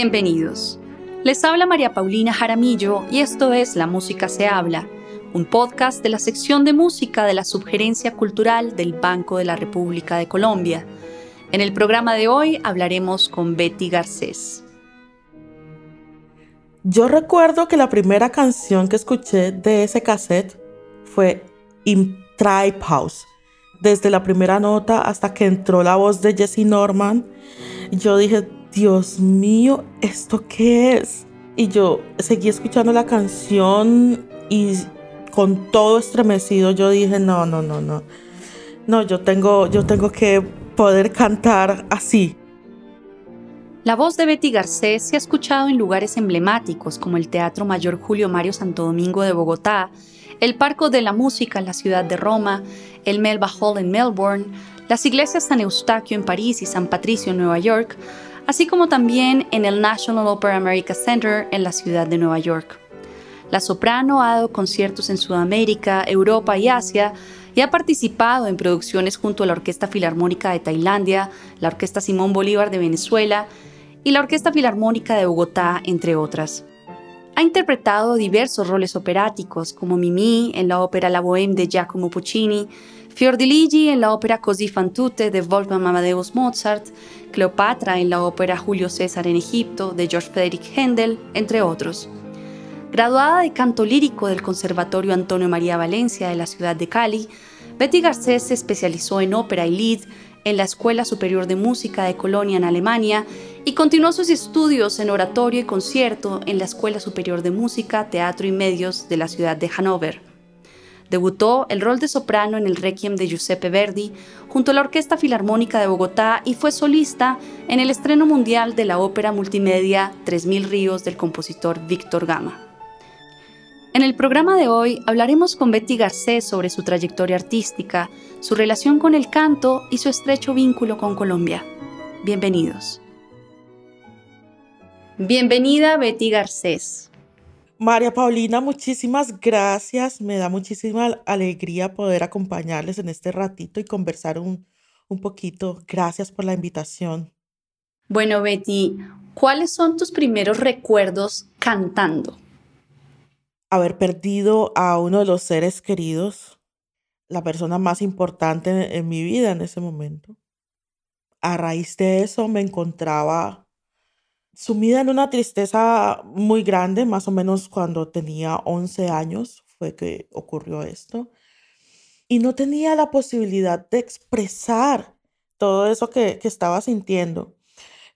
Bienvenidos. Les habla María Paulina Jaramillo y esto es La Música se habla, un podcast de la sección de música de la Subgerencia Cultural del Banco de la República de Colombia. En el programa de hoy hablaremos con Betty Garcés. Yo recuerdo que la primera canción que escuché de ese cassette fue In Tribe House. Desde la primera nota hasta que entró la voz de Jesse Norman, yo dije, Dios mío, ¿esto qué es? Y yo seguí escuchando la canción y con todo estremecido yo dije, no, no, no, no. No, yo tengo, yo tengo que poder cantar así. La voz de Betty Garcés se ha escuchado en lugares emblemáticos como el Teatro Mayor Julio Mario Santo Domingo de Bogotá, el Parco de la Música en la ciudad de Roma, el Melba Hall en Melbourne, las iglesias San Eustaquio en París y San Patricio en Nueva York, así como también en el National Opera America Center en la ciudad de Nueva York. La soprano ha dado conciertos en Sudamérica, Europa y Asia y ha participado en producciones junto a la Orquesta Filarmónica de Tailandia, la Orquesta Simón Bolívar de Venezuela y la Orquesta Filarmónica de Bogotá, entre otras. Ha interpretado diversos roles operáticos, como Mimi en la ópera La Bohème de Giacomo Puccini, Fiordiligi en la ópera Così fan tutte de Wolfgang Amadeus Mozart, Cleopatra en la ópera Julio César en Egipto de George Frederick Händel, entre otros. Graduada de canto lírico del Conservatorio Antonio María Valencia de la ciudad de Cali, Betty Garcés se especializó en ópera y lead en la Escuela Superior de Música de Colonia en Alemania y continuó sus estudios en oratorio y concierto en la Escuela Superior de Música, Teatro y Medios de la ciudad de Hannover. Debutó el rol de soprano en el Requiem de Giuseppe Verdi junto a la Orquesta Filarmónica de Bogotá y fue solista en el estreno mundial de la ópera multimedia 3000 ríos del compositor Víctor Gama. En el programa de hoy hablaremos con Betty Garcés sobre su trayectoria artística, su relación con el canto y su estrecho vínculo con Colombia. Bienvenidos. Bienvenida Betty Garcés. María Paulina, muchísimas gracias. Me da muchísima alegría poder acompañarles en este ratito y conversar un, un poquito. Gracias por la invitación. Bueno, Betty, ¿cuáles son tus primeros recuerdos cantando? Haber perdido a uno de los seres queridos, la persona más importante en mi vida en ese momento. A raíz de eso me encontraba sumida en una tristeza muy grande, más o menos cuando tenía 11 años fue que ocurrió esto. Y no tenía la posibilidad de expresar todo eso que, estaba sintiendo.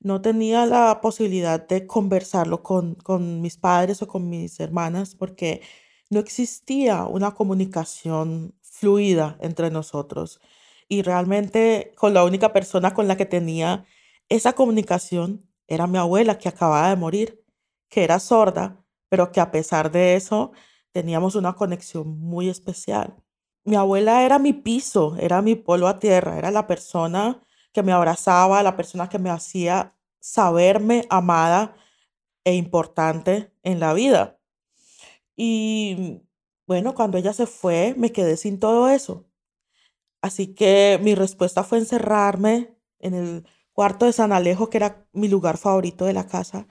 No tenía la posibilidad de conversarlo con, con mis padres o con mis hermanas porque no existía una comunicación fluida entre nosotros. Y realmente con la única persona con la que tenía esa comunicación era mi abuela que acababa de morir, que era sorda, pero que a pesar de eso teníamos una conexión muy especial. Mi abuela era mi piso, era mi polo a tierra, era la persona que me abrazaba, la persona que me hacía saberme amada e importante en la vida. Y bueno, cuando ella se fue, me quedé sin todo eso. Así que mi respuesta fue encerrarme en el cuarto de San Alejo, que era mi lugar favorito de la casa,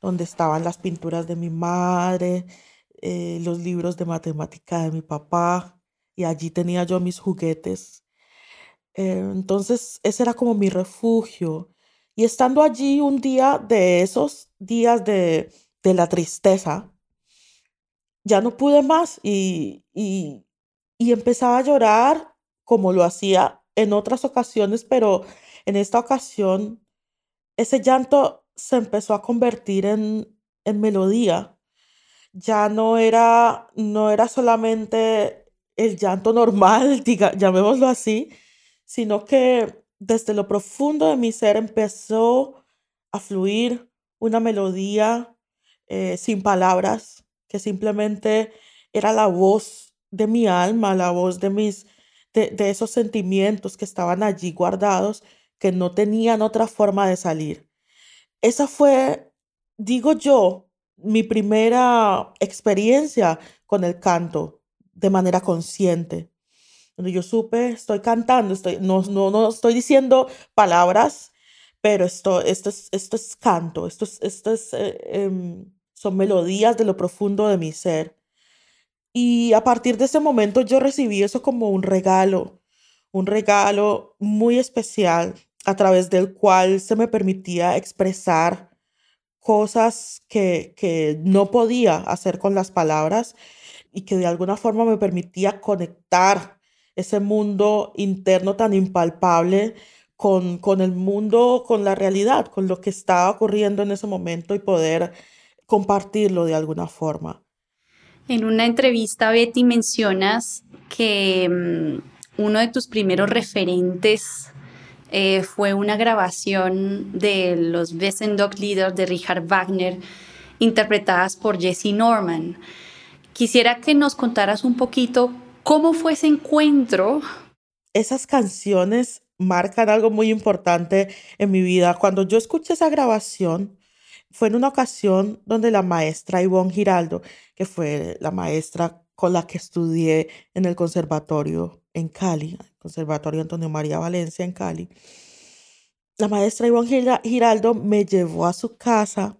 donde estaban las pinturas de mi madre, eh, los libros de matemática de mi papá, y allí tenía yo mis juguetes. Eh, entonces, ese era como mi refugio. Y estando allí un día de esos días de, de la tristeza, ya no pude más y, y, y empezaba a llorar como lo hacía en otras ocasiones, pero en esta ocasión, ese llanto se empezó a convertir en, en melodía. Ya no era, no era solamente el llanto normal, diga, llamémoslo así, sino que desde lo profundo de mi ser empezó a fluir una melodía eh, sin palabras, que simplemente era la voz de mi alma, la voz de mis, de, de esos sentimientos que estaban allí guardados que no tenían otra forma de salir. Esa fue, digo yo, mi primera experiencia con el canto de manera consciente. Donde yo supe, estoy cantando, estoy, no, no, no estoy diciendo palabras, pero esto, esto, es, esto es canto, esto, esto es, eh, em, son melodías de lo profundo de mi ser. Y a partir de ese momento yo recibí eso como un regalo, un regalo muy especial a través del cual se me permitía expresar cosas que, que no podía hacer con las palabras y que de alguna forma me permitía conectar ese mundo interno tan impalpable con, con el mundo, con la realidad, con lo que estaba ocurriendo en ese momento y poder compartirlo de alguna forma. En una entrevista, Betty, mencionas que mm, uno de tus primeros referentes eh, fue una grabación de los Wesen Dog Leaders de Richard Wagner, interpretadas por Jesse Norman. Quisiera que nos contaras un poquito cómo fue ese encuentro. Esas canciones marcan algo muy importante en mi vida. Cuando yo escuché esa grabación, fue en una ocasión donde la maestra Ivonne Giraldo, que fue la maestra con la que estudié en el conservatorio en Cali, Conservatorio Antonio María Valencia en Cali, la maestra Ivonne Giraldo me llevó a su casa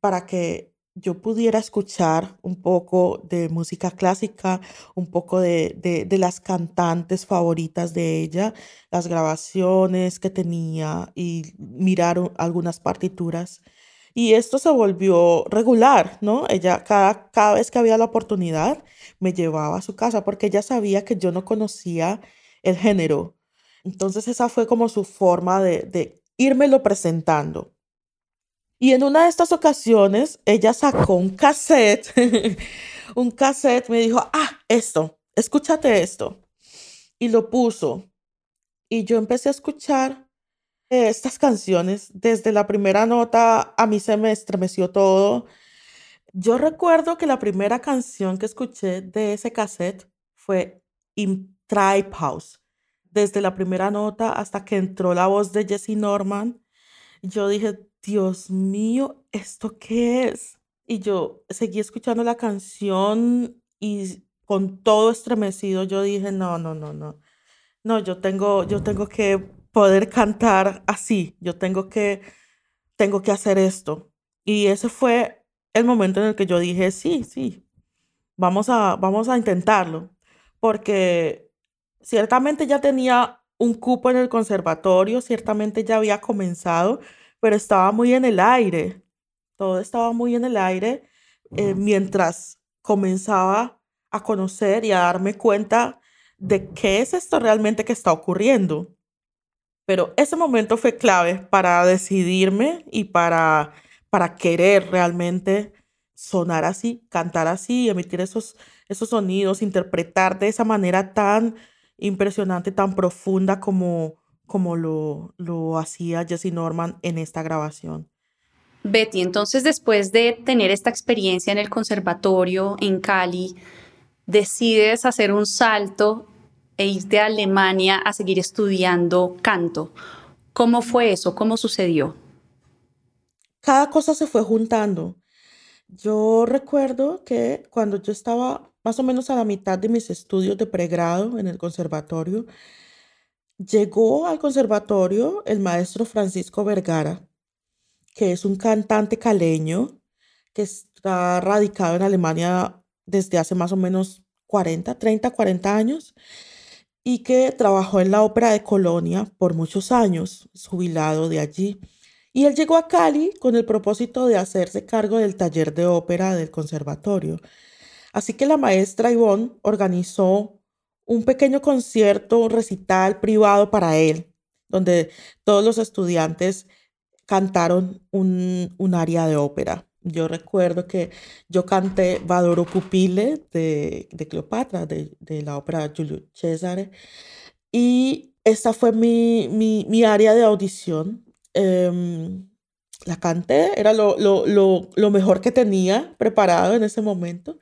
para que yo pudiera escuchar un poco de música clásica, un poco de, de, las cantantes favoritas de ella, las grabaciones que tenía y mirar algunas partituras. Y esto se volvió regular, ¿no? Ella cada, cada vez que había la oportunidad me llevaba a su casa porque ella sabía que yo no conocía el género. Entonces esa fue como su forma de, de írmelo presentando. Y en una de estas ocasiones, ella sacó un cassette, un cassette, me dijo, ah, esto, escúchate esto. Y lo puso. Y yo empecé a escuchar estas canciones. Desde la primera nota, a mí se me estremeció todo. Yo recuerdo que la primera canción que escuché de ese cassette fue Tribe House. Desde la primera nota hasta que entró la voz de Jesse Norman, yo dije, Dios mío, ¿esto qué es? Y yo seguí escuchando la canción y con todo estremecido yo dije, no, no, no, no. No, yo tengo, yo tengo que poder cantar así, yo tengo que, tengo que hacer esto. Y ese fue el momento en el que yo dije, sí, sí, vamos a, vamos a intentarlo. Porque ciertamente ya tenía un cupo en el conservatorio, ciertamente ya había comenzado, pero estaba muy en el aire. Todo estaba muy en el aire eh, mientras comenzaba a conocer y a darme cuenta de qué es esto realmente que está ocurriendo. Pero ese momento fue clave para decidirme y para, para querer realmente sonar así, cantar así, emitir esos, esos sonidos, interpretar de esa manera tan impresionante, tan profunda como, como lo, lo hacía Jesse Norman en esta grabación. Betty, entonces después de tener esta experiencia en el conservatorio en Cali, decides hacer un salto e irte a Alemania a seguir estudiando canto. ¿Cómo fue eso? ¿Cómo sucedió? Cada cosa se fue juntando. Yo recuerdo que cuando yo estaba más o menos a la mitad de mis estudios de pregrado en el conservatorio, Llegó al conservatorio el maestro Francisco Vergara, que es un cantante caleño que está radicado en Alemania desde hace más o menos 40, 30, 40 años y que trabajó en la Ópera de Colonia por muchos años, jubilado de allí. Y él llegó a Cali con el propósito de hacerse cargo del taller de ópera del conservatorio. Así que la maestra Ivonne organizó un pequeño concierto, un recital privado para él, donde todos los estudiantes cantaron un, un aria de ópera. Yo recuerdo que yo canté Vadoro Pupile de, de Cleopatra, de, de, la ópera Giulio Cesare, y esta fue mi, mi, mi área de audición. Em, la canté, era lo, lo, lo, lo mejor que tenía preparado en ese momento.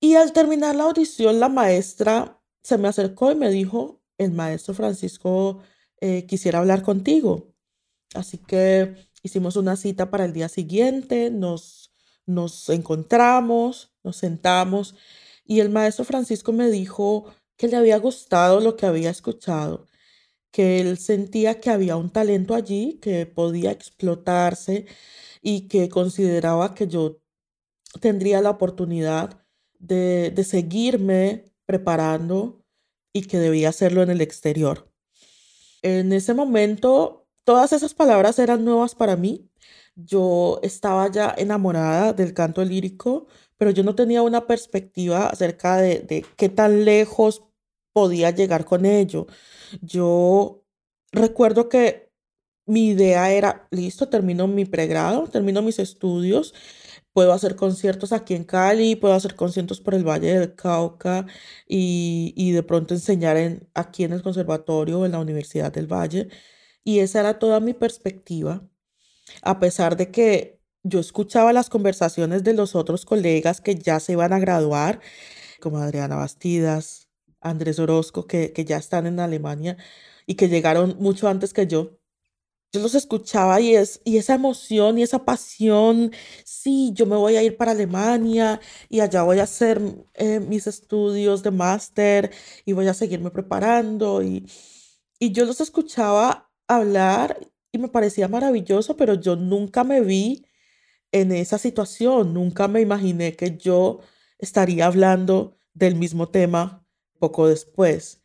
Y al terminar la audición, la maestra se me acercó y me dijo, el maestro Francisco eh, quisiera hablar contigo. Así que hicimos una cita para el día siguiente, nos, nos encontramos, nos sentamos y el maestro Francisco me dijo que le había gustado lo que había escuchado que él sentía que había un talento allí que podía explotarse y que consideraba que yo tendría la oportunidad de, seguirme preparando y que debía hacerlo en el exterior. En ese momento, todas esas palabras eran nuevas para mí. Yo estaba ya enamorada del canto lírico, pero yo no tenía una perspectiva acerca de, de qué tan lejos podía llegar con ello. Yo recuerdo que mi idea era, listo, termino mi pregrado, termino mis estudios, puedo hacer conciertos aquí en Cali, puedo hacer conciertos por el Valle del Cauca y, y de pronto enseñar en, aquí en el conservatorio o en la Universidad del Valle. Y esa era toda mi perspectiva, a pesar de que yo escuchaba las conversaciones de los otros colegas que ya se iban a graduar, como Adriana Bastidas, Andrés Orozco, que, que ya están en Alemania y que llegaron mucho antes que yo. Yo los escuchaba y, es, y esa emoción y esa pasión, sí, yo me voy a ir para Alemania y allá voy a hacer eh, mis estudios de máster y voy a seguirme preparando. Y, y yo los escuchaba hablar y me parecía maravilloso, pero yo nunca me vi en esa situación, nunca me imaginé que yo estaría hablando del mismo tema poco después.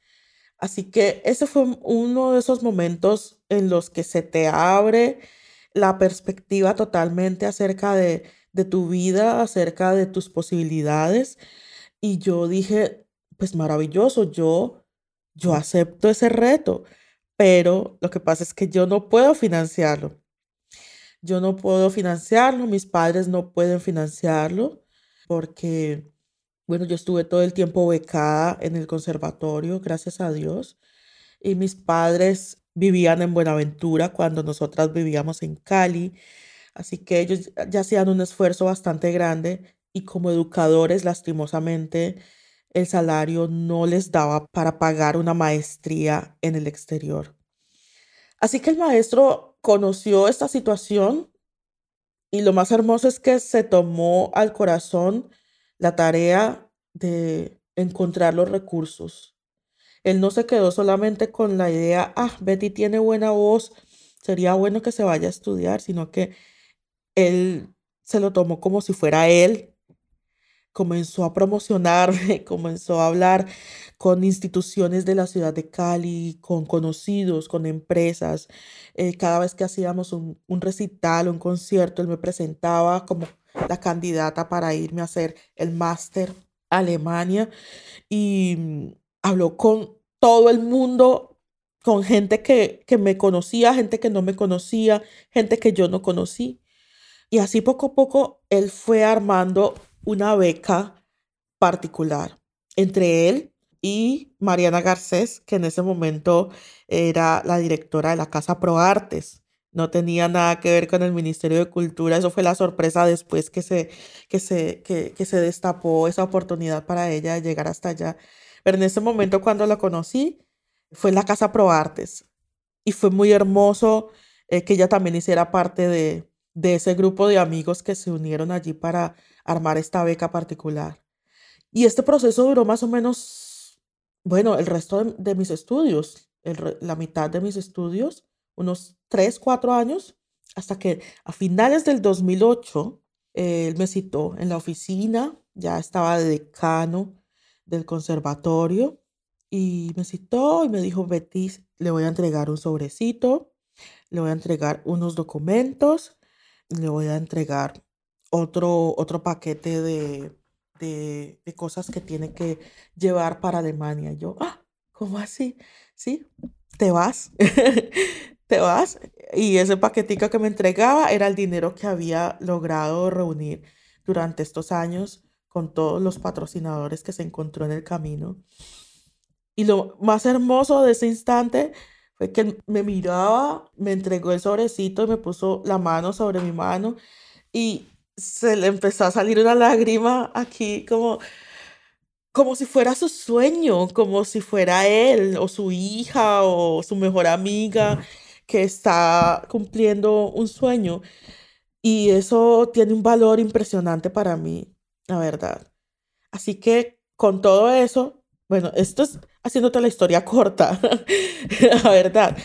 Así que ese fue uno de esos momentos en los que se te abre la perspectiva totalmente acerca de, de tu vida, acerca de tus posibilidades. Y yo dije, pues maravilloso, yo, yo acepto ese reto, pero lo que pasa es que yo no puedo financiarlo. Yo no puedo financiarlo, mis padres no pueden financiarlo porque bueno, yo estuve todo el tiempo becada en el conservatorio, gracias a Dios. Y mis padres vivían en Buenaventura cuando nosotras vivíamos en Cali. Así que ellos ya hacían un esfuerzo bastante grande y como educadores, lastimosamente, el salario no les daba para pagar una maestría en el exterior. Así que el maestro conoció esta situación y lo más hermoso es que se tomó al corazón la tarea de encontrar los recursos. Él no se quedó solamente con la idea, ah, Betty tiene buena voz, sería bueno que se vaya a estudiar, sino que él se lo tomó como si fuera él. Comenzó a promocionarme, comenzó a hablar con instituciones de la ciudad de Cali, con conocidos, con empresas. Eh, cada vez que hacíamos un, un recital, un concierto, él me presentaba como la candidata para irme a hacer el máster a Alemania y mm, habló con todo el mundo, con gente que, que me conocía, gente que no me conocía, gente que yo no conocí. Y así poco a poco él fue armando una beca particular entre él y Mariana Garcés, que en ese momento era la directora de la Casa Pro Artes no tenía nada que ver con el Ministerio de Cultura. Eso fue la sorpresa después que se, que se, que, que se destapó esa oportunidad para ella de llegar hasta allá. Pero en ese momento cuando la conocí, fue en la Casa Pro Artes. Y fue muy hermoso eh, que ella también hiciera parte de, de ese grupo de amigos que se unieron allí para armar esta beca particular. Y este proceso duró más o menos, bueno, el resto de, mis estudios, la mitad de mis estudios unos 3, 4 años, hasta que a finales del 2008 él me citó en la oficina, ya estaba de decano del conservatorio, y me citó y me dijo, Betty, le voy a entregar un sobrecito, le voy a entregar unos documentos, le voy a entregar otro, otro paquete de, de, de cosas que tiene que llevar para Alemania. yo, ah, ¿cómo así? Sí, te vas. te vas. Y ese paquetico que me entregaba era el dinero que había logrado reunir durante estos años con todos los patrocinadores que se encontró en el camino. Y lo más hermoso de ese instante fue que me miraba, me entregó el sobrecito y me puso la mano sobre mi mano y se le empezó a salir una lágrima aquí como como si fuera su sueño, como si fuera él o su hija o su mejor amiga que está cumpliendo un sueño. Y eso tiene un valor impresionante para mí, la verdad. Así que con todo eso, Bueno, esto es haciéndote la historia corta, la verdad.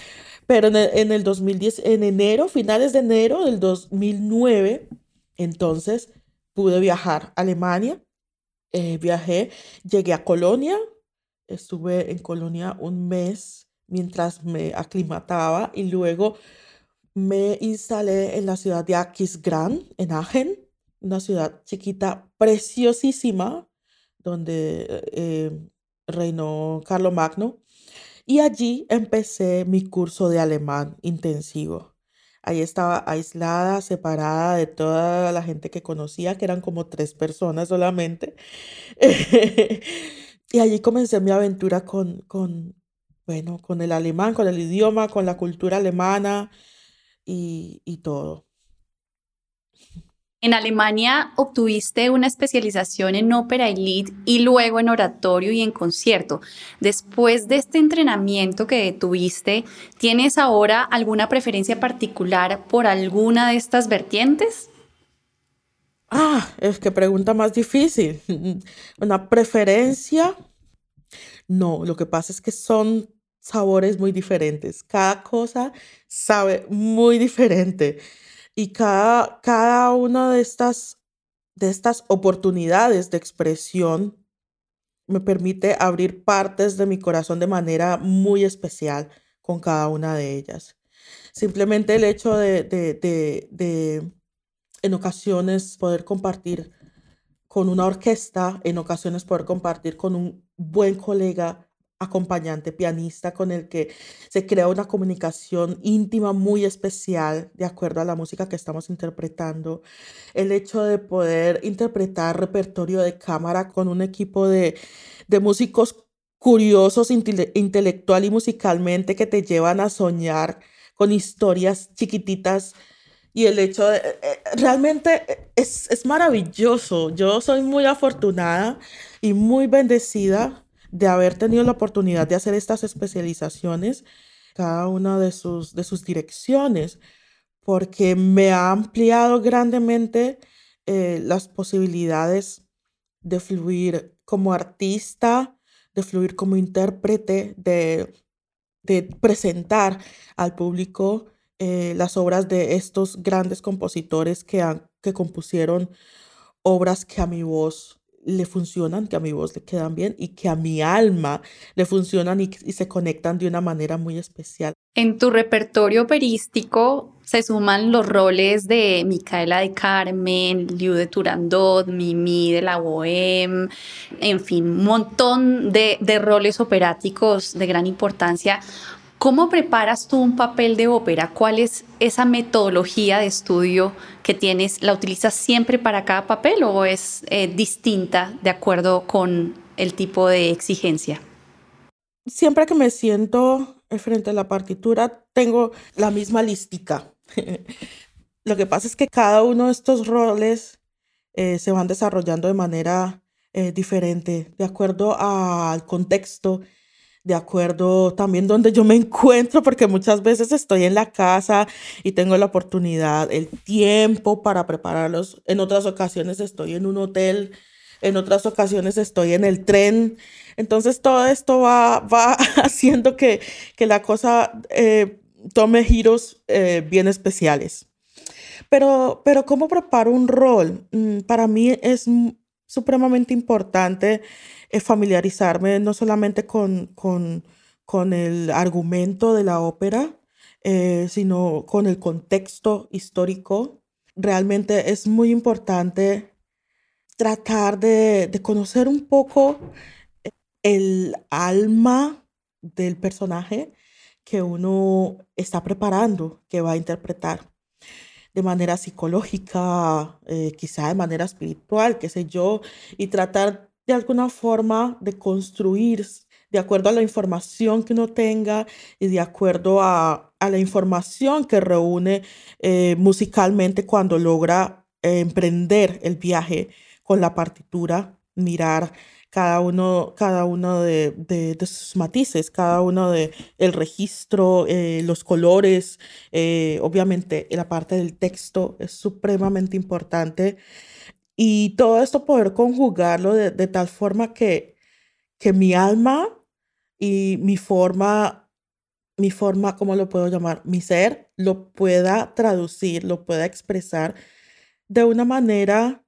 Pero en el, en el 2010, en enero, finales de enero del 2009, entonces pude viajar a Alemania. Eh, viajé, llegué a Colonia, estuve en Colonia un mes mientras me aclimataba y luego me instalé en la ciudad de Aquisgrán, en Agen, una ciudad chiquita, preciosísima, donde eh, reinó Magno Y allí empecé mi curso de alemán intensivo. Ahí estaba aislada, separada de toda la gente que conocía, que eran como tres personas solamente. y allí comencé mi aventura con, bueno, con el alemán, con el idioma, con la cultura alemana y, y todo. En Alemania obtuviste una especialización en ópera y lead y luego en oratorio y en concierto. Después de este entrenamiento que tuviste, ¿tienes ahora alguna preferencia particular por alguna de estas vertientes? Ah, es que pregunta más difícil. Una preferencia. No, lo que pasa es que son sabores muy diferentes. Cada cosa sabe muy diferente. Y cada, cada una de estas, de estas oportunidades de expresión me permite abrir partes de mi corazón de manera muy especial con cada una de ellas. Simplemente el hecho de, de, de, de en ocasiones poder compartir con una orquesta, en ocasiones poder compartir con un buen colega acompañante pianista con el que se crea una comunicación íntima muy especial de acuerdo a la música que estamos interpretando. El hecho de poder interpretar repertorio de cámara con un equipo de, músicos curiosos intelectual y musicalmente que te llevan a soñar con historias chiquititas y el hecho de, eh, eh, realmente es, es maravilloso. Yo soy muy afortunada y muy bendecida de haber tenido la oportunidad de hacer estas especializaciones, cada una de sus, de sus direcciones, porque me ha ampliado grandemente eh, las posibilidades de fluir como artista, de fluir como intérprete, de, de presentar al público eh, las obras de estos grandes compositores que, han, que compusieron obras que a mi voz le funcionan, que a mi voz le quedan bien y que a mi alma le funcionan y, se conectan de una manera muy especial. En tu repertorio operístico se suman los roles de Micaela de Carmen, Liu de Turandot, Mimi de la Bohème, en fin, un montón de, de roles operáticos de gran importancia. ¿Cómo preparas tú un papel de ópera? ¿Cuál es esa metodología de estudio que tienes? ¿La utilizas siempre para cada papel o es eh, distinta de acuerdo con el tipo de exigencia? Siempre que me siento frente a la partitura, tengo la misma lística. Lo que pasa es que cada uno de estos roles eh, se van desarrollando de manera eh, diferente, de acuerdo al contexto de acuerdo también donde yo me encuentro, porque muchas veces estoy en la casa y tengo la oportunidad, el tiempo para prepararlos. En otras ocasiones estoy en un hotel, en otras ocasiones estoy en el tren. Entonces todo esto va, va haciendo que, que la cosa eh, tome giros eh, bien especiales. Pero, pero ¿cómo preparo un rol? Mm, para mí es supremamente importante familiarizarme no solamente con, con, con, el argumento de la ópera, eh, sino con el contexto histórico. Realmente es muy importante tratar de, de conocer un poco el alma del personaje que uno está preparando, que va a interpretar de manera psicológica, eh, quizá de manera espiritual, qué sé yo, y tratar de alguna forma de construir de acuerdo a la información que uno tenga y de acuerdo a, la información que reúne eh, musicalmente cuando logra eh, emprender el viaje con la partitura, mirar cada uno, cada uno de, sus matices, cada uno de el registro, eh, los colores, obviamente la parte del texto es supremamente importante y todo esto poder conjugarlo de, tal forma que, que mi alma y mi forma, mi forma, ¿cómo lo puedo llamar? Mi ser lo pueda traducir, lo pueda expresar de una manera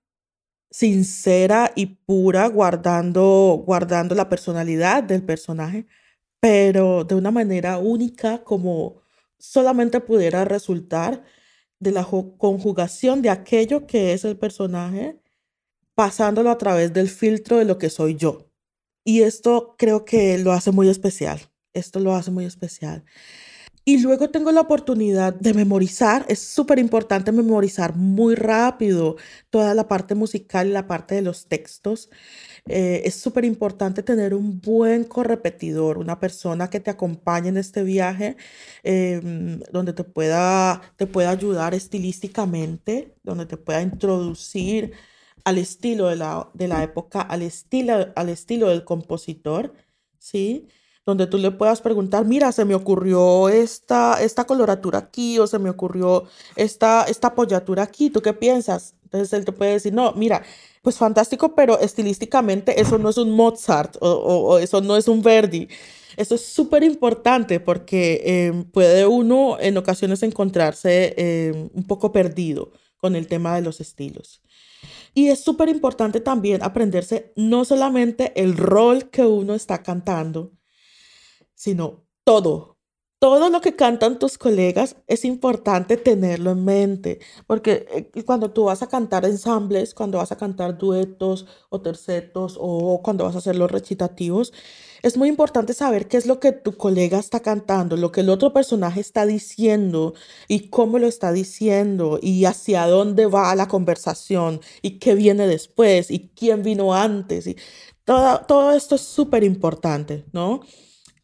sincera y pura, guardando, guardando la personalidad del personaje, pero de una manera única como solamente pudiera resultar de la conjugación de aquello que es el personaje, pasándolo a través del filtro de lo que soy yo. Y esto creo que lo hace muy especial. Esto lo hace muy especial. Y luego tengo la oportunidad de memorizar. Es súper importante memorizar muy rápido toda la parte musical y la parte de los textos. Eh, es súper importante tener un buen correpetidor, una persona que te acompañe en este viaje, em, donde te pueda, te pueda ayudar estilísticamente, donde te pueda introducir al estilo de la, de la época, al estilo, al estilo del compositor, ¿sí? donde tú le puedas preguntar, mira, se me ocurrió esta, esta coloratura aquí o se me ocurrió esta, esta apoyatura aquí, ¿tú qué piensas? Entonces él te puede decir, no, mira, pues fantástico, pero estilísticamente eso no es un Mozart o, eso no es un Verdi. Eso es súper importante porque em, puede uno en ocasiones encontrarse em, un poco perdido con el tema de los estilos. Y es súper importante también aprenderse no solamente el rol que uno está cantando, sino todo. Todo lo que cantan tus colegas es importante tenerlo en mente, porque eh, cuando tú vas a cantar ensambles, cuando vas a cantar duetos o tercetos o cuando vas a hacer los recitativos, es muy importante saber qué es lo que tu colega está cantando, lo que el otro personaje está diciendo y cómo lo está diciendo y hacia dónde va la conversación y qué viene después y quién vino antes. Y todo, todo esto es súper importante, ¿no?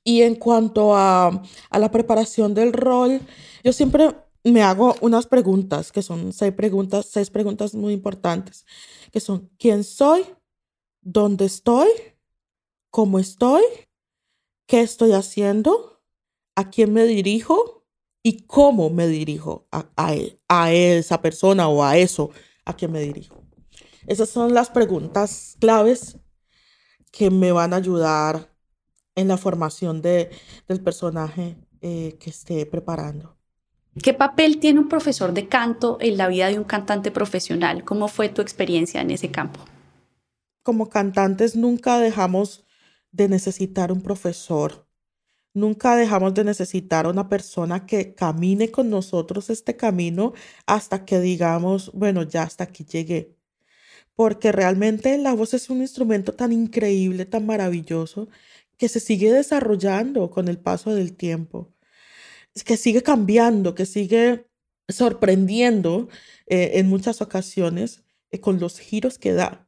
Y en cuanto a, la preparación del rol, yo siempre me hago unas preguntas, que son seis preguntas, seis preguntas muy importantes, que son ¿quién soy? ¿Dónde estoy? ¿Cómo estoy? ¿Qué estoy haciendo? ¿A quién me dirijo? ¿Y cómo me dirijo a, a, a esa persona o a eso a quien me dirijo? Esas son las preguntas claves que me van a ayudar en la formación de, del personaje eh, que esté preparando. ¿Qué papel tiene un profesor de canto en la vida de un cantante profesional? ¿Cómo fue tu experiencia en ese campo? Como cantantes nunca dejamos de necesitar un profesor. Nunca dejamos de necesitar una persona que camine con nosotros este camino hasta que digamos, bueno, ya hasta aquí llegué. Porque realmente la voz es un instrumento tan increíble, tan maravilloso, que se sigue desarrollando con el paso del tiempo, que sigue cambiando, que sigue sorprendiendo eh, en muchas ocasiones eh, con los giros que da.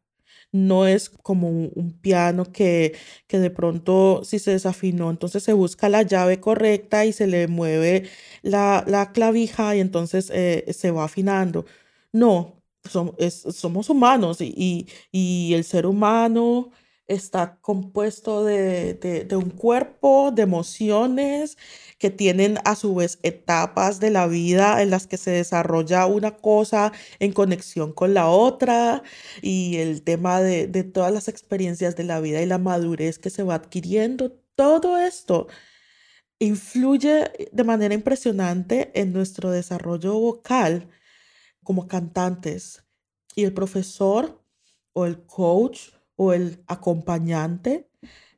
No es como un, piano que, que de pronto si se desafinó, entonces se busca la llave correcta y se le mueve la, clavija y entonces eh, se va afinando. No, somos humanos y, y el ser humano está compuesto de, un cuerpo, de emociones que tienen a su vez etapas de la vida en las que se desarrolla una cosa en conexión con la otra y el tema de, de todas las experiencias de la vida y la madurez que se va adquiriendo. Todo esto influye de manera impresionante en nuestro desarrollo vocal como cantantes. Y el profesor o el coach o el acompañante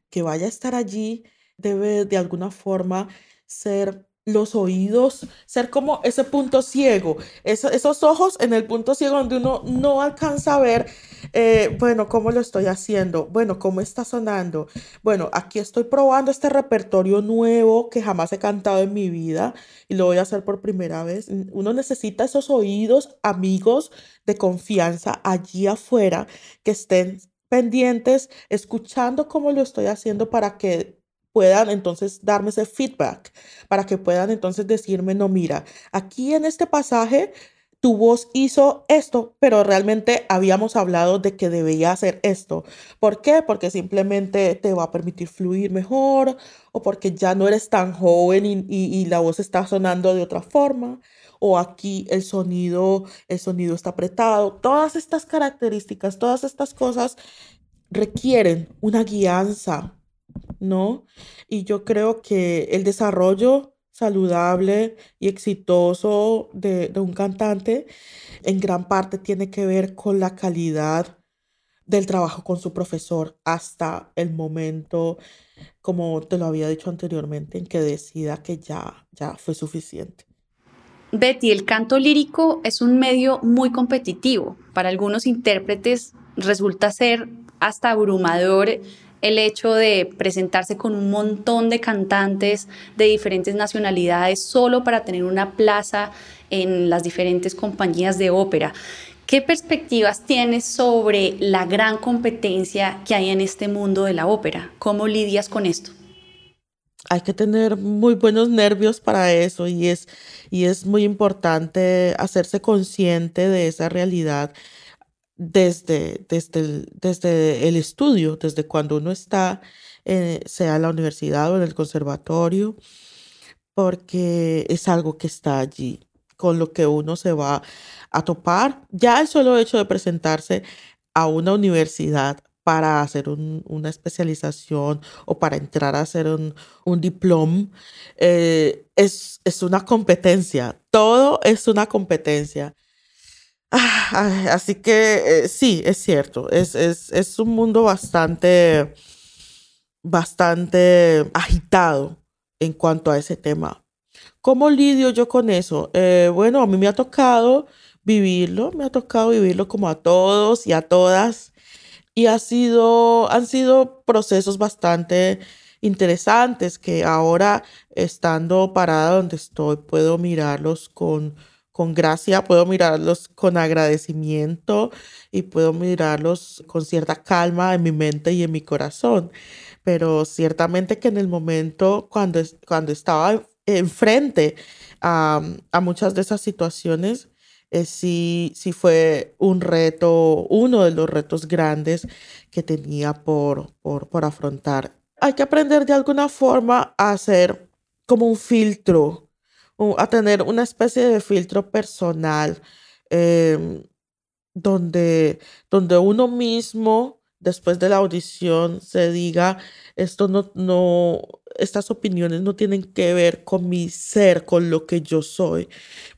que vaya a estar allí debe de alguna forma ser los oídos, ser como ese punto ciego, esos ojos en el punto ciego donde uno no alcanza a ver, eh, bueno, cómo lo estoy haciendo, bueno, cómo está sonando, bueno, aquí estoy probando este repertorio nuevo que jamás he cantado en mi vida y lo voy a hacer por primera vez. Uno necesita esos oídos amigos de confianza allí afuera que estén pendientes, escuchando cómo lo estoy haciendo para que puedan entonces darme ese feedback, para que puedan entonces decirme, no, mira, aquí en este pasaje tu voz hizo esto, pero realmente habíamos hablado de que debía hacer esto. ¿Por qué? Porque simplemente te va a permitir fluir mejor o porque ya no eres tan joven y, y la voz está sonando de otra forma o aquí el sonido, el sonido está apretado. Todas estas características, todas estas cosas requieren una guianza, ¿no? Y yo creo que el desarrollo saludable y exitoso de, de un cantante en gran parte tiene que ver con la calidad del trabajo con su profesor hasta el momento, como te lo había dicho anteriormente, en que decida que ya, ya fue suficiente. Betty, el canto lírico es un medio muy competitivo. Para algunos intérpretes resulta ser hasta abrumador el hecho de presentarse con un montón de cantantes de diferentes nacionalidades solo para tener una plaza en las diferentes compañías de ópera. ¿Qué perspectivas tienes sobre la gran competencia que hay en este mundo de la ópera? ¿Cómo lidias con esto? Hay que tener muy buenos nervios para eso y es, y es muy importante hacerse consciente de esa realidad desde, desde, el, desde el estudio, desde cuando uno está, sea en la universidad o en el conservatorio, porque es algo que está allí, con lo que uno se va a topar. Ya el solo hecho de presentarse a una universidad para hacer una especialización o para entrar a hacer un, diploma eh, es, es una competencia. Todo es una competencia. Ah, así que eh, sí, es cierto, es, es, es, un mundo bastante, bastante agitado en cuanto a ese tema. ¿Cómo lidio yo con eso? Eh, bueno, a mí me ha tocado vivirlo, me ha tocado vivirlo como a todos y a todas. Y ha sido, han sido procesos bastante interesantes que ahora, estando parada donde estoy, puedo mirarlos con, con gracia, puedo mirarlos con agradecimiento y puedo mirarlos con cierta calma en mi mente y en mi corazón. Pero ciertamente que en el momento cuando, cuando estaba enfrente a, a muchas de esas situaciones, eh, sí, sí fue un reto, uno de los retos grandes que tenía por, por, por afrontar. Hay que aprender de alguna forma a hacer como un filtro a tener una especie de filtro personal em, donde, donde uno mismo, después de la audición, se diga, esto no, no, estas opiniones no tienen que ver con mi ser, con lo que yo soy,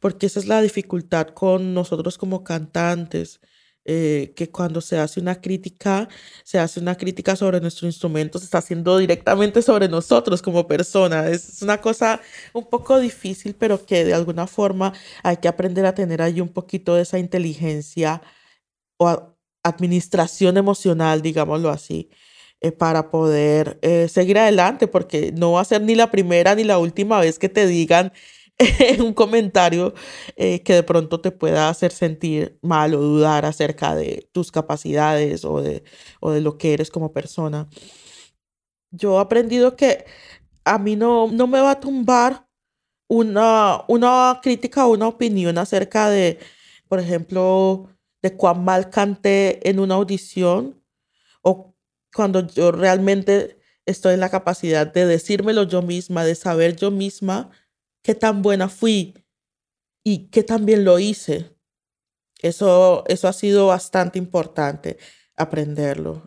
porque esa es la dificultad con nosotros como cantantes. Eh, que cuando se hace una crítica, se hace una crítica sobre nuestro instrumento, se está haciendo directamente sobre nosotros como personas. Es una cosa un poco difícil, pero que de alguna forma hay que aprender a tener ahí un poquito de esa inteligencia o administración emocional, digámoslo así, eh, para poder eh, seguir adelante, porque no va a ser ni la primera ni la última vez que te digan un comentario eh, que de pronto te pueda hacer sentir mal o dudar acerca de tus capacidades o de, o de lo que eres como persona. Yo he aprendido que a mí no, no me va a tumbar una, una crítica o una opinión acerca de, por ejemplo, de cuán mal canté en una audición o cuando yo realmente estoy en la capacidad de decírmelo yo misma, de saber yo misma qué tan buena fui y qué tan bien lo hice. Eso, eso ha sido bastante importante aprenderlo.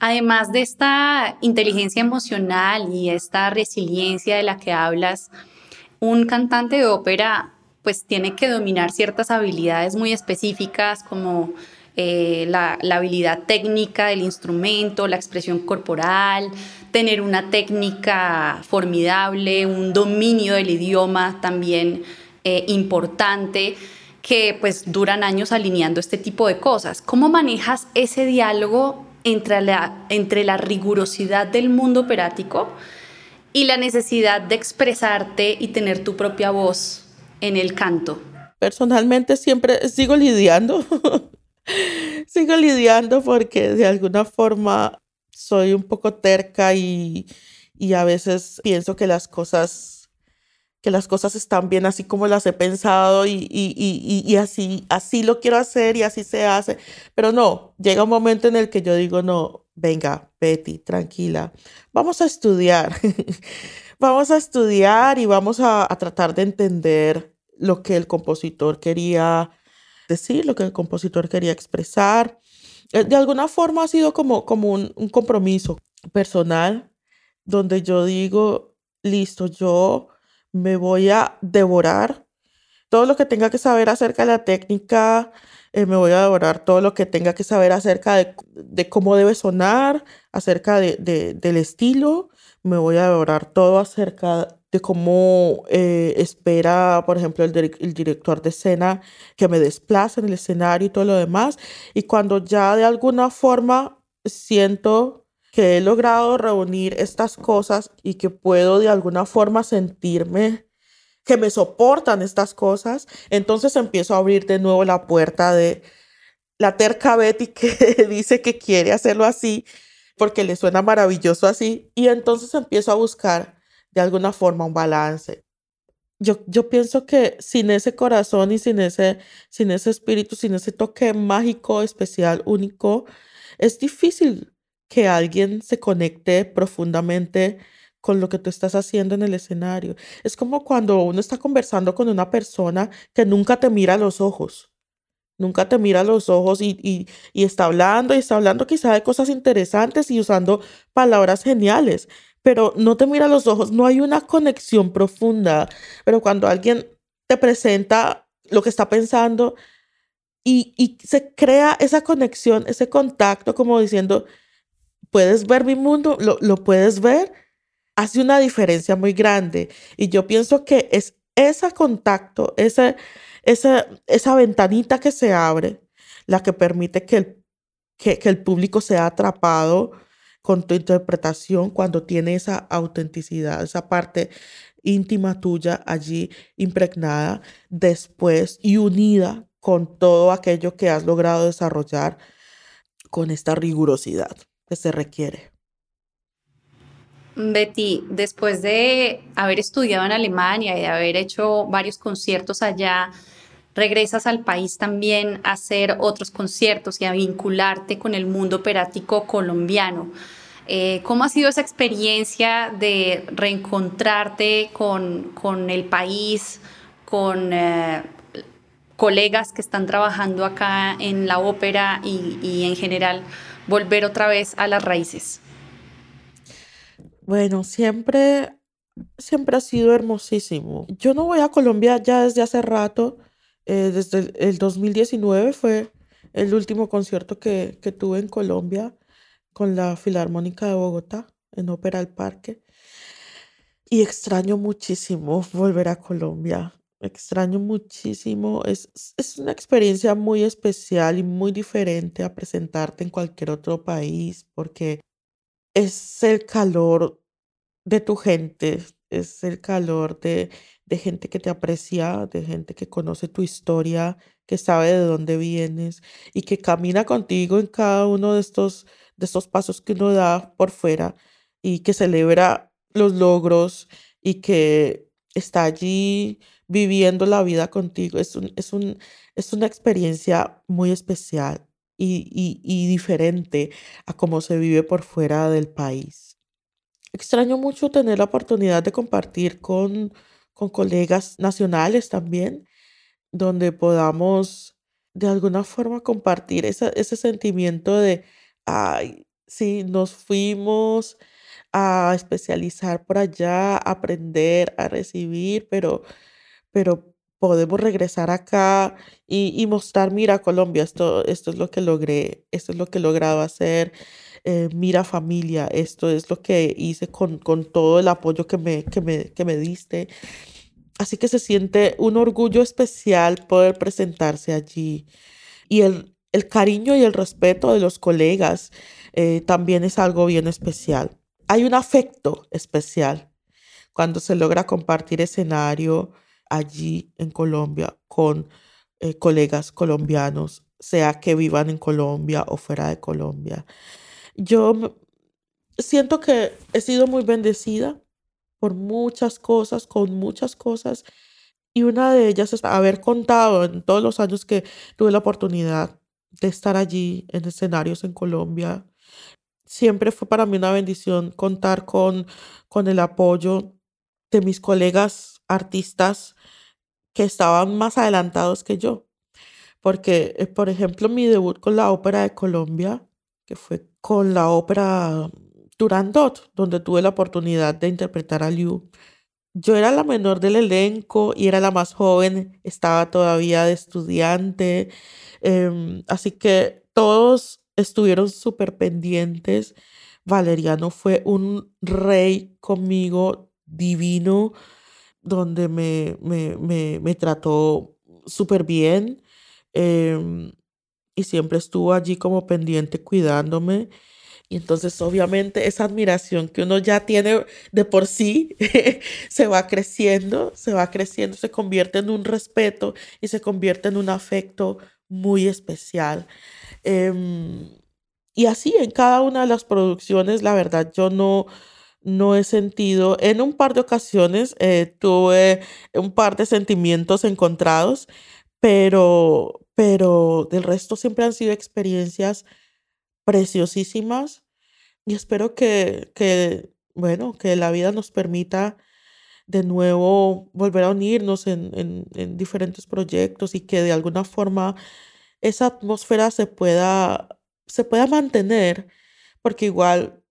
Además de esta inteligencia emocional y esta resiliencia de la que hablas, un cantante de ópera pues tiene que dominar ciertas habilidades muy específicas como eh, la, habilidad técnica del instrumento, la expresión corporal, tener una técnica formidable, un dominio del idioma también eh, importante que pues duran años alineando este tipo de cosas. ¿Cómo manejas ese diálogo entre la, entre la rigurosidad del mundo operático y la necesidad de expresarte y tener tu propia voz en el canto? Personalmente siempre sigo lidiando sigo lidiando porque de alguna forma soy un poco terca y, a veces pienso que las cosas que las cosas están bien así como las he pensado y, y, así, así lo quiero hacer y así se hace. Pero no, llega un momento en el que yo digo, no, venga, Betty, tranquila, vamos a estudiar. vamos a estudiar y vamos a, a tratar de entender lo que el compositor quería decir, lo que el compositor quería expresar. eh, de alguna forma ha sido como, como un, compromiso personal donde yo digo, listo, yo me voy a devorar todo lo que tenga que saber acerca de la técnica, eh, me voy a devorar todo lo que tenga que saber acerca de, cómo debe sonar, acerca de, del estilo, me voy a devorar todo acerca de cómo eh, espera, por ejemplo, el, el, director de escena que me desplace en el escenario y todo lo demás. Y cuando ya de alguna forma siento que he logrado reunir estas cosas y que puedo de alguna forma sentirme que me soportan estas cosas, entonces empiezo a abrir de nuevo la puerta de la terca Betty que dice que quiere hacerlo así porque le suena maravilloso así y entonces empiezo a buscar de alguna forma un balance. Yo, yo pienso que sin ese corazón y sin ese, sin ese espíritu, sin ese toque mágico, especial, único, es difícil que alguien se conecte profundamente con lo que tú estás haciendo en el escenario. Es como cuando uno está conversando con una persona que nunca te mira a los ojos. Nunca te mira a los ojos y, y, y está hablando y está hablando quizá de cosas interesantes y usando palabras geniales, pero no te mira los ojos, no hay una conexión profunda. Pero cuando alguien te presenta lo que está pensando y, y se crea esa conexión, ese contacto, como diciendo, puedes ver mi mundo, lo, lo puedes ver, hace una diferencia muy grande. Y yo pienso que es ese contacto, esa, esa, esa ventanita que se abre, la que permite que el, que, que el público sea atrapado con tu interpretación cuando tiene esa autenticidad, esa parte íntima tuya allí impregnada después y unida con todo aquello que has logrado desarrollar con esta rigurosidad que se requiere. Betty, después de haber estudiado en Alemania y de haber hecho varios conciertos allá, regresas al país también a hacer otros conciertos y a vincularte con el mundo operático colombiano. Eh, ¿Cómo ha sido esa experiencia de reencontrarte con, con el país, con eh, colegas que están trabajando acá en la ópera y, y en general volver otra vez a las raíces? Bueno, siempre, siempre ha sido hermosísimo. Yo no voy a Colombia ya desde hace rato, eh, desde el, 2019 fue el último concierto que, que tuve en Colombia con la Filarmónica de Bogotá, en Ópera al Parque. Y extraño muchísimo volver a Colombia. Extraño muchísimo. Es, es una experiencia muy especial y muy diferente a presentarte en cualquier otro país porque es el calor de tu gente, es el calor de, de gente que te aprecia, de gente que conoce tu historia, que sabe de dónde vienes y que camina contigo en cada uno de estos, de estos pasos que uno da por fuera y que celebra los logros y que está allí viviendo la vida contigo. Es, un, es, un, es una experiencia muy especial y, diferente a cómo se vive por fuera del país. Extraño mucho tener la oportunidad de compartir con, con colegas nacionales también, donde podamos de alguna forma compartir ese sentimiento de, ay, sí, nos fuimos a especializar por allá, aprender, a recibir, pero, pero podemos regresar acá y, mostrar, mira Colombia, esto, esto es lo que logré, esto es lo que he logrado hacer, eh, mira familia, esto es lo que hice con, con todo el apoyo que me, que, me, que me diste. Así que se siente un orgullo especial poder presentarse allí. Y el, el cariño y el respeto de los colegas eh, también es algo bien especial. Hay un afecto especial cuando se logra compartir escenario, allí en Colombia con eh, colegas colombianos, sea que vivan en Colombia o fuera de Colombia. Yo siento que he sido muy bendecida por muchas cosas, con muchas cosas, y una de ellas es haber contado en todos los años que tuve la oportunidad de estar allí en escenarios en Colombia. Siempre fue para mí una bendición contar con, con el apoyo de mis colegas artistas que estaban más adelantados que yo. porque, eh, por ejemplo, mi debut con la Ópera de Colombia, que fue con la ópera Turandot, donde tuve la oportunidad de interpretar a Liu. Yo era la menor del elenco y era la más joven, estaba todavía de estudiante, em, así que todos estuvieron súper pendientes. Valeriano fue un rey conmigo divino, donde me, me, me, me trató súper bien em, y siempre estuvo allí como pendiente cuidándome. Y entonces obviamente esa admiración que uno ya tiene de por sí se va creciendo, se va creciendo, se convierte en un respeto y se convierte en un afecto muy especial. Em, y así en cada una de las producciones, la verdad, yo no, no he sentido, en un par de ocasiones eh, tuve un par de sentimientos encontrados, pero, pero del resto siempre han sido experiencias preciosísimas y espero que, que, bueno, que la vida nos permita de nuevo volver a unirnos en, en, en diferentes proyectos y que de alguna forma esa atmósfera se pueda, se pueda mantener, porque igual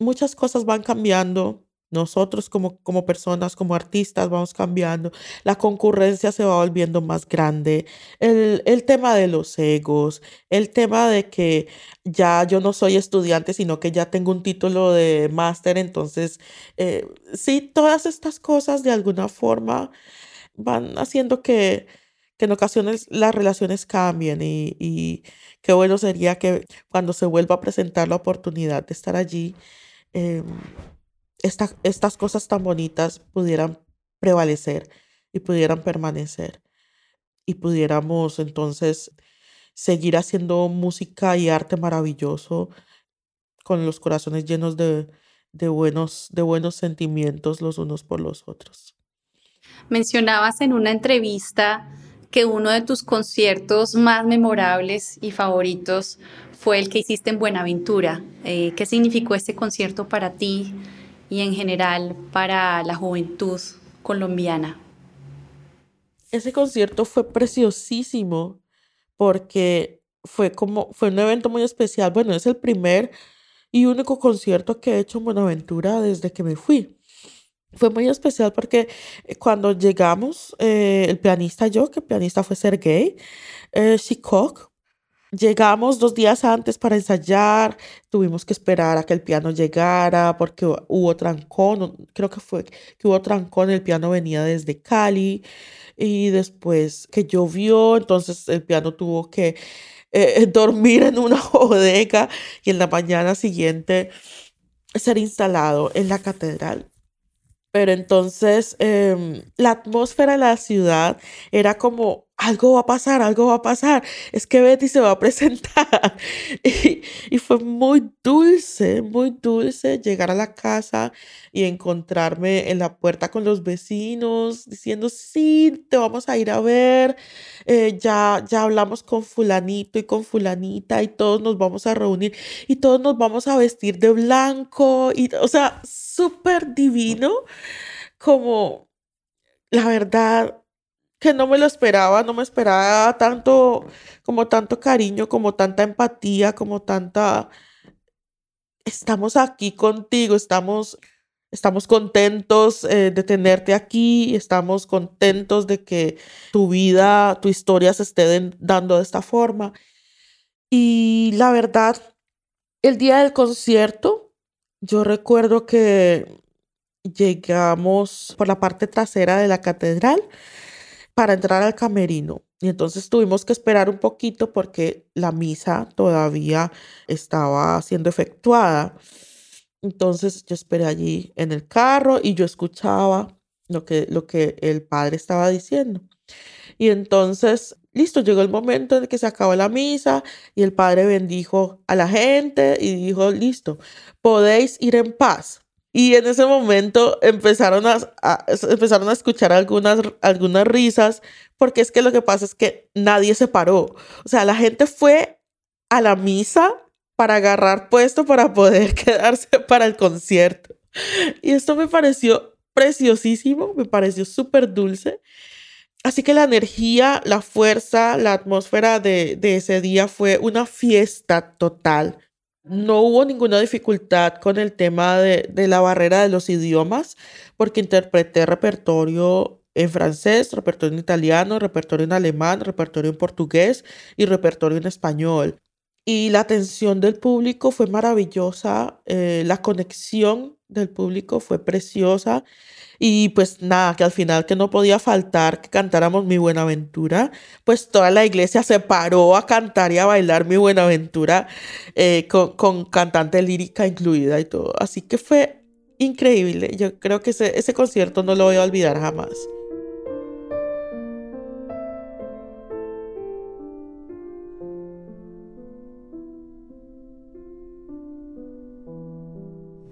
muchas cosas van cambiando nosotros como, como personas, como artistas, vamos cambiando. La concurrencia se va volviendo más grande. El, el tema de los egos, el tema de que ya yo no soy estudiante, sino que ya tengo un título de máster. Entonces, eh, sí, todas estas cosas de alguna forma van haciendo que, que en ocasiones las relaciones cambien y, qué bueno sería que cuando se vuelva a presentar la oportunidad de estar allí, eh, estas cosas tan bonitas pudieran prevalecer y pudieran permanecer y pudiéramos entonces seguir haciendo música y arte maravilloso con los corazones llenos de, de, buenos, de buenos sentimientos los unos por los otros. Mencionabas en una entrevista que uno de tus conciertos más memorables y favoritos fue el que hiciste en Buenaventura. Eh, ¿Qué significó este concierto para ti? Y en general para la juventud colombiana. Ese concierto fue preciosísimo porque fue como fue un evento muy especial. Bueno, es el primer y único concierto que he hecho en Buenaventura desde que me fui. Fue muy especial porque eh, cuando llegamos, eh, el pianista yo, que el pianista fue Sergei eh, Shikok, Llegamos dos días antes para ensayar, tuvimos que esperar a que el piano llegara porque hubo trancón, creo que fue que hubo trancón, el piano venía desde Cali y después que llovió, entonces el piano tuvo que eh, dormir en una bodega y en la mañana siguiente ser instalado en la catedral. Pero entonces em, la atmósfera de la ciudad era como algo va a pasar, algo va a pasar, es que Betty se va a presentar. Y, fue muy dulce, muy dulce llegar a la casa y encontrarme en la puerta con los vecinos diciendo, sí, te vamos a ir a ver, eh, ya, ya hablamos con fulanito y con fulanita y todos nos vamos a reunir y todos nos vamos a vestir de blanco, y, o sea, súper divino, como la verdad que no me lo esperaba, no me esperaba tanto, como tanto cariño, como tanta empatía, como tanta, estamos aquí contigo, estamos, estamos contentos eh, de tenerte aquí, estamos contentos de que tu vida, tu historia se esté dando de esta forma. Y la verdad, el día del concierto, yo recuerdo que llegamos por la parte trasera de la catedral para entrar al camerino. Y entonces tuvimos que esperar un poquito porque la misa todavía estaba siendo efectuada. Entonces yo esperé allí en el carro y yo escuchaba lo que, lo que el padre estaba diciendo. Y entonces, listo, llegó el momento en que se acabó la misa y el padre bendijo a la gente y dijo, listo, podéis ir en paz. Y en ese momento empezaron a, empezaron a escuchar algunas, algunas risas, porque es que lo que pasa es que nadie se paró. O sea, la gente fue a la misa para agarrar puesto para poder quedarse para el concierto. Y esto me pareció preciosísimo, me pareció súper dulce. Así que la energía, la fuerza, la atmósfera de, ese día fue una fiesta total. No hubo ninguna dificultad con el tema de, de la barrera de los idiomas, porque interpreté repertorio en francés, repertorio en italiano, repertorio en alemán, repertorio en portugués y repertorio en español. Y la atención del público fue maravillosa, eh, la conexión del público fue preciosa y pues nada, que al final que no podía faltar que cantáramos Mi Buenaventura, pues toda la iglesia se paró a cantar y a bailar Mi Buenaventura eh, con, con, cantante lírica incluida y todo. Así que fue increíble. Yo creo que ese, ese concierto no lo voy a olvidar jamás.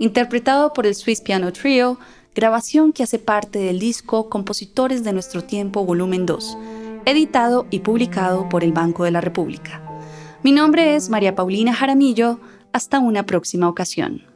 interpretado por el Swiss Piano Trio, grabación que hace parte del disco Compositores de Nuestro Tiempo Volumen 2, editado y publicado por el Banco de la República. Mi nombre es María Paulina Jaramillo, hasta una próxima ocasión.